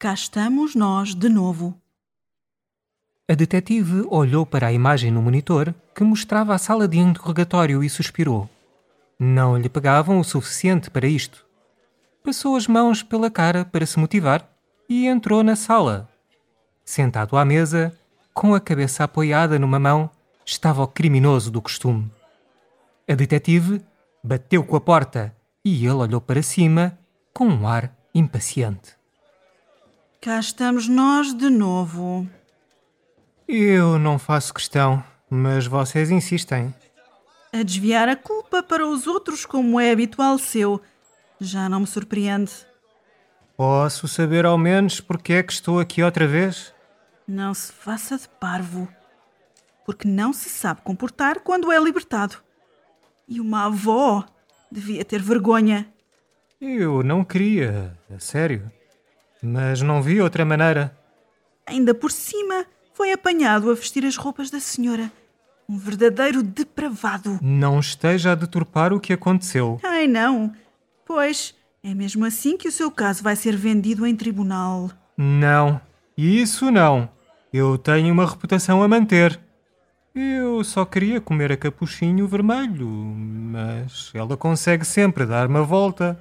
Cá estamos nós de novo. A detetive olhou para a imagem no monitor que mostrava a sala de interrogatório e suspirou. Não lhe pegavam o suficiente para isto. Passou as mãos pela cara para se motivar e entrou na sala. Sentado à mesa, com a cabeça apoiada numa mão, estava o criminoso do costume. A detetive bateu com a porta e ele olhou para cima com um ar impaciente. Cá estamos nós de novo. Eu não faço questão, mas vocês insistem. A desviar a culpa para os outros, como é habitual seu. Já não me surpreende. Posso saber ao menos porque é que estou aqui outra vez? Não se faça de parvo. Porque não se sabe comportar quando é libertado. E uma avó devia ter vergonha. Eu não queria, a sério. Mas não vi outra maneira. Ainda por cima, foi apanhado a vestir as roupas da senhora. Um verdadeiro depravado. Não esteja a deturpar o que aconteceu. Ai, não. Pois, é mesmo assim que o seu caso vai ser vendido em tribunal. Não, isso não. Eu tenho uma reputação a manter. Eu só queria comer a capuchinho vermelho, mas ela consegue sempre dar-me a volta.